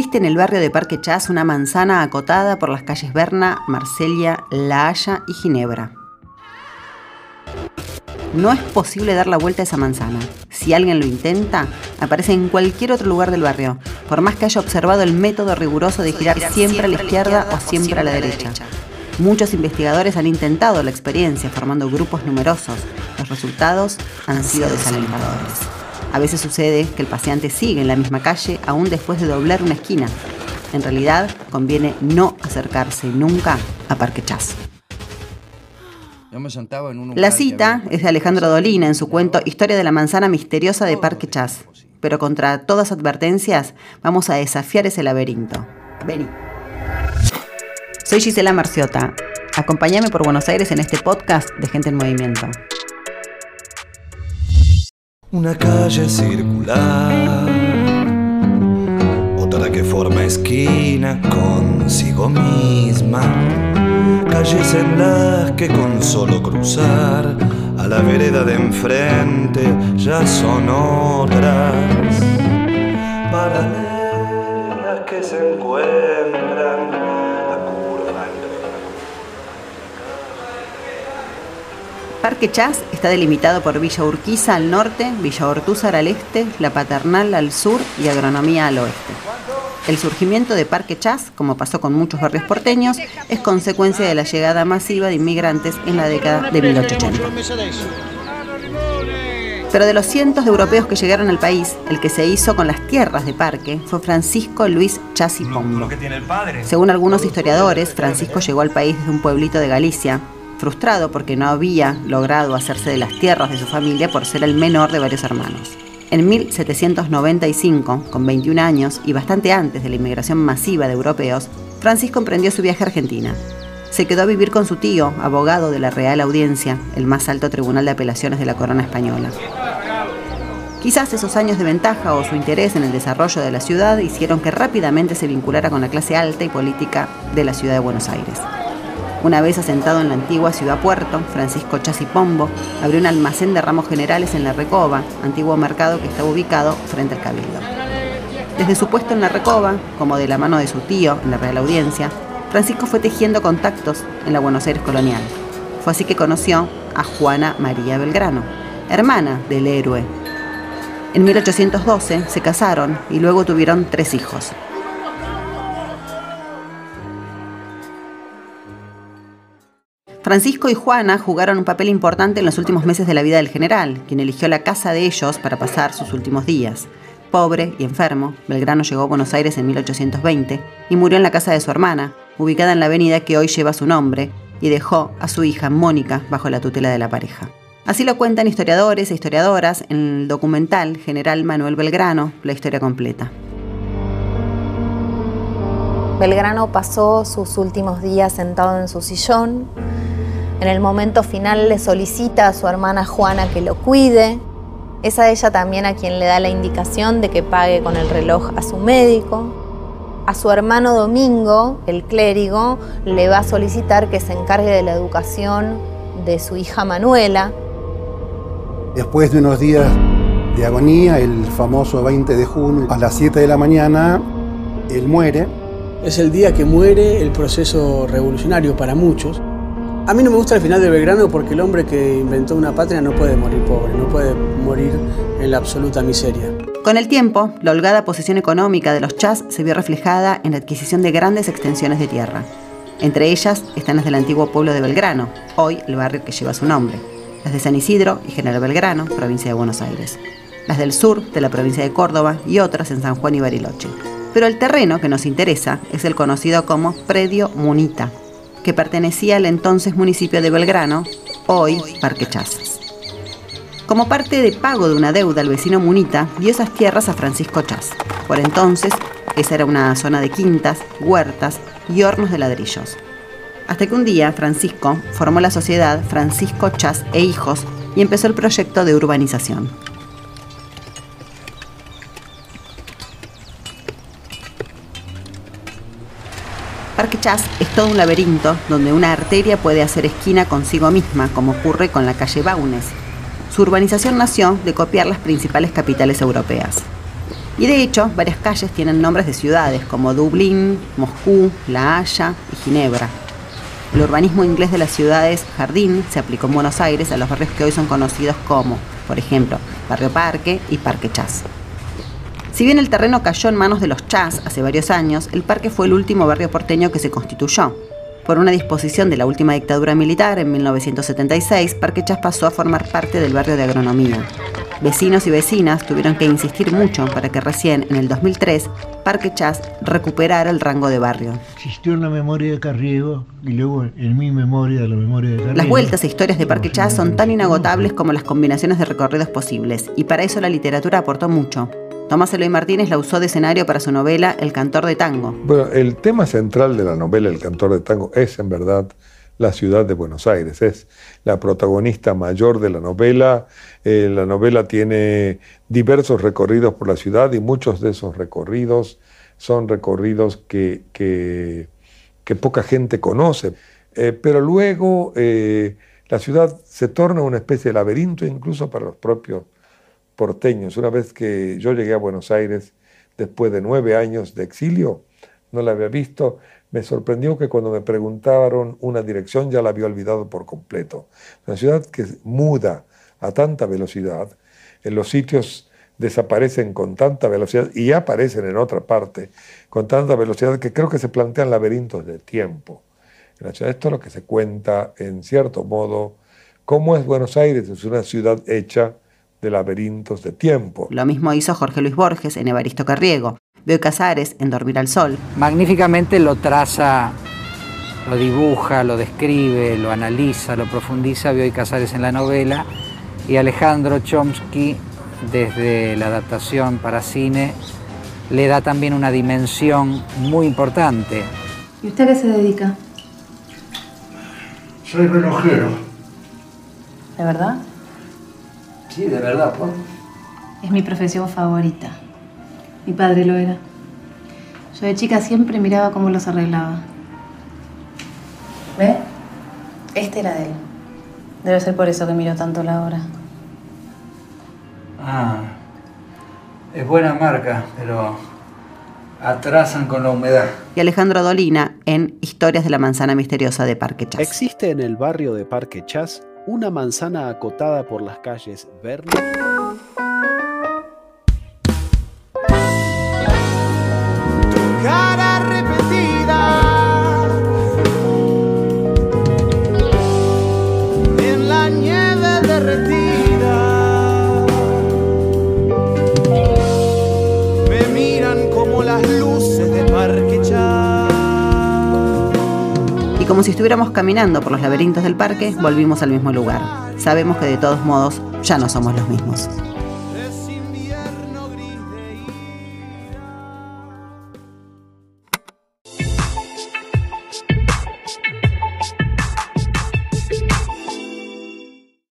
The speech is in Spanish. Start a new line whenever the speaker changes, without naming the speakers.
Existe en el barrio de Parque Chas una manzana acotada por las calles Berna, Marsella, La Haya y Ginebra. No es posible dar la vuelta a esa manzana. Si alguien lo intenta, aparece en cualquier otro lugar del barrio, por más que haya observado el método riguroso de girar siempre a la izquierda o siempre a la derecha. Muchos investigadores han intentado la experiencia formando grupos numerosos. Los resultados han sido desalentadores. A veces sucede que el paseante sigue en la misma calle aún después de doblar una esquina. En realidad, conviene no acercarse nunca a Parque Chas. La cita es de Alejandro Dolina en su cuento Historia de la manzana misteriosa de Parque Chas. Pero contra todas advertencias, vamos a desafiar ese laberinto. Vení. Soy Gisela Marciota. Acompáñame por Buenos Aires en este podcast de Gente en Movimiento.
Una calle circular, otra que forma esquina consigo misma. Calles en las que con solo cruzar a la vereda de enfrente ya son otras
Parque Chas está delimitado por Villa Urquiza al norte, Villa Ortúzar al este, La Paternal al sur y Agronomía al oeste. El surgimiento de Parque Chas, como pasó con muchos barrios porteños, es consecuencia de la llegada masiva de inmigrantes en la década de 1880. Pero de los cientos de europeos que llegaron al país, el que se hizo con las tierras de Parque fue Francisco Luis Chas y Pombo. Según algunos historiadores, Francisco llegó al país desde un pueblito de Galicia, frustrado porque no había logrado hacerse de las tierras de su familia por ser el menor de varios hermanos. En 1795, con 21 años y bastante antes de la inmigración masiva de europeos, Francisco emprendió su viaje a Argentina. Se quedó a vivir con su tío, abogado de la Real Audiencia, el más alto tribunal de apelaciones de la corona española. Quizás esos años de ventaja o su interés en el desarrollo de la ciudad hicieron que rápidamente se vinculara con la clase alta y política de la ciudad de Buenos Aires. Una vez asentado en la antigua ciudad puerto, Francisco Chasipombo abrió un almacén de ramos generales en la Recoba, antiguo mercado que estaba ubicado frente al Cabildo. Desde su puesto en la Recoba, como de la mano de su tío en la Real Audiencia, Francisco fue tejiendo contactos en la Buenos Aires colonial. Fue así que conoció a Juana María Belgrano, hermana del héroe. En 1812 se casaron y luego tuvieron tres hijos, Francisco y Juana jugaron un papel importante en los últimos meses de la vida del general, quien eligió la casa de ellos para pasar sus últimos días. Pobre y enfermo, Belgrano llegó a Buenos Aires en 1820 y murió en la casa de su hermana, ubicada en la avenida que hoy lleva su nombre, y dejó a su hija Mónica bajo la tutela de la pareja. Así lo cuentan historiadores e historiadoras en el documental General Manuel Belgrano, la historia completa.
Belgrano pasó sus últimos días sentado en su sillón, en el momento final le solicita a su hermana Juana que lo cuide. Es a ella también a quien le da la indicación de que pague con el reloj a su médico. A su hermano Domingo, el clérigo, le va a solicitar que se encargue de la educación de su hija Manuela.
Después de unos días de agonía, el famoso 20 de junio, a las 7 de la mañana, él muere.
Es el día que muere el proceso revolucionario para muchos. A mí no me gusta el final de Belgrano porque el hombre que inventó una patria no puede morir pobre, no puede morir en la absoluta miseria.
Con el tiempo, la holgada posición económica de los chas se vio reflejada en la adquisición de grandes extensiones de tierra. Entre ellas están las del antiguo pueblo de Belgrano, hoy el barrio que lleva su nombre, las de San Isidro y General Belgrano, provincia de Buenos Aires, las del sur de la provincia de Córdoba y otras en San Juan y Bariloche. Pero el terreno que nos interesa es el conocido como Predio Munita, que pertenecía al entonces municipio de Belgrano, hoy Parque Chas. Como parte de pago de una deuda, el vecino Munita dio esas tierras a Francisco Chas. Por entonces, esa era una zona de quintas, huertas y hornos de ladrillos. Hasta que un día Francisco formó la sociedad Francisco Chas e Hijos y empezó el proyecto de urbanización. Parque Chas es todo un laberinto donde una arteria puede hacer esquina consigo misma, como ocurre con la calle Baunes. Su urbanización nació de copiar las principales capitales europeas. Y de hecho, varias calles tienen nombres de ciudades como Dublín, Moscú, La Haya y Ginebra. El urbanismo inglés de las ciudades jardín se aplicó en Buenos Aires a los barrios que hoy son conocidos como, por ejemplo, Barrio Parque y Parque Chas. Si bien el terreno cayó en manos de los Chas hace varios años, el parque fue el último barrio porteño que se constituyó. Por una disposición de la última dictadura militar en 1976, Parque Chas pasó a formar parte del barrio de agronomía. Vecinos y vecinas tuvieron que insistir mucho para que recién en el 2003 Parque Chas recuperara el rango de barrio.
Existió en la memoria de Carriego y luego en mi memoria, la memoria de Carriego.
Las vueltas e historias de Parque Chas son tan inagotables como las combinaciones de recorridos posibles, y para eso la literatura aportó mucho. Tomás Eloy Martínez la usó de escenario para su novela El cantor de tango.
Bueno, el tema central de la novela El cantor de tango es en verdad la ciudad de Buenos Aires. Es la protagonista mayor de la novela. Eh, la novela tiene diversos recorridos por la ciudad y muchos de esos recorridos son recorridos que, que, poca gente conoce. Eh, pero luego eh, la ciudad se torna una especie de laberinto incluso para los propios porteños. Una vez que yo llegué a Buenos Aires después de nueve años de exilio, no la había visto, me sorprendió que cuando me preguntaron una dirección ya la había olvidado por completo. Una ciudad que muda a tanta velocidad, en los sitios desaparecen con tanta velocidad y aparecen en otra parte con tanta velocidad que creo que se plantean laberintos de tiempo. Esto es lo que se cuenta en cierto modo, cómo es Buenos Aires, es una ciudad hecha de laberintos de tiempo.
Lo mismo hizo Jorge Luis Borges en Evaristo Carriego. Bioy Casares en Dormir al Sol.
Magníficamente lo traza, lo dibuja, lo describe, lo analiza, lo profundiza Bioy Casares en la novela y Alejandro Chomsky desde la adaptación para cine le da también una dimensión muy importante.
¿Y usted a qué se dedica?
Soy relojero.
¿De verdad?
Sí, de verdad, ¿por?
Es mi profesión favorita. Mi padre lo era. Yo de chica siempre miraba cómo los arreglaba. ¿Ve? Este era de él. Debe ser por eso que miro tanto la hora.
Ah, es buena marca, pero atrasan con la humedad.
Y Alejandro Dolina en Historias de la manzana misteriosa de Parque Chas.
Existe en el barrio de Parque Chas una manzana acotada por las calles Verne.
cara
si estuviéramos caminando por los laberintos del parque, volvimos al mismo lugar. Sabemos que de todos modos ya no somos los mismos.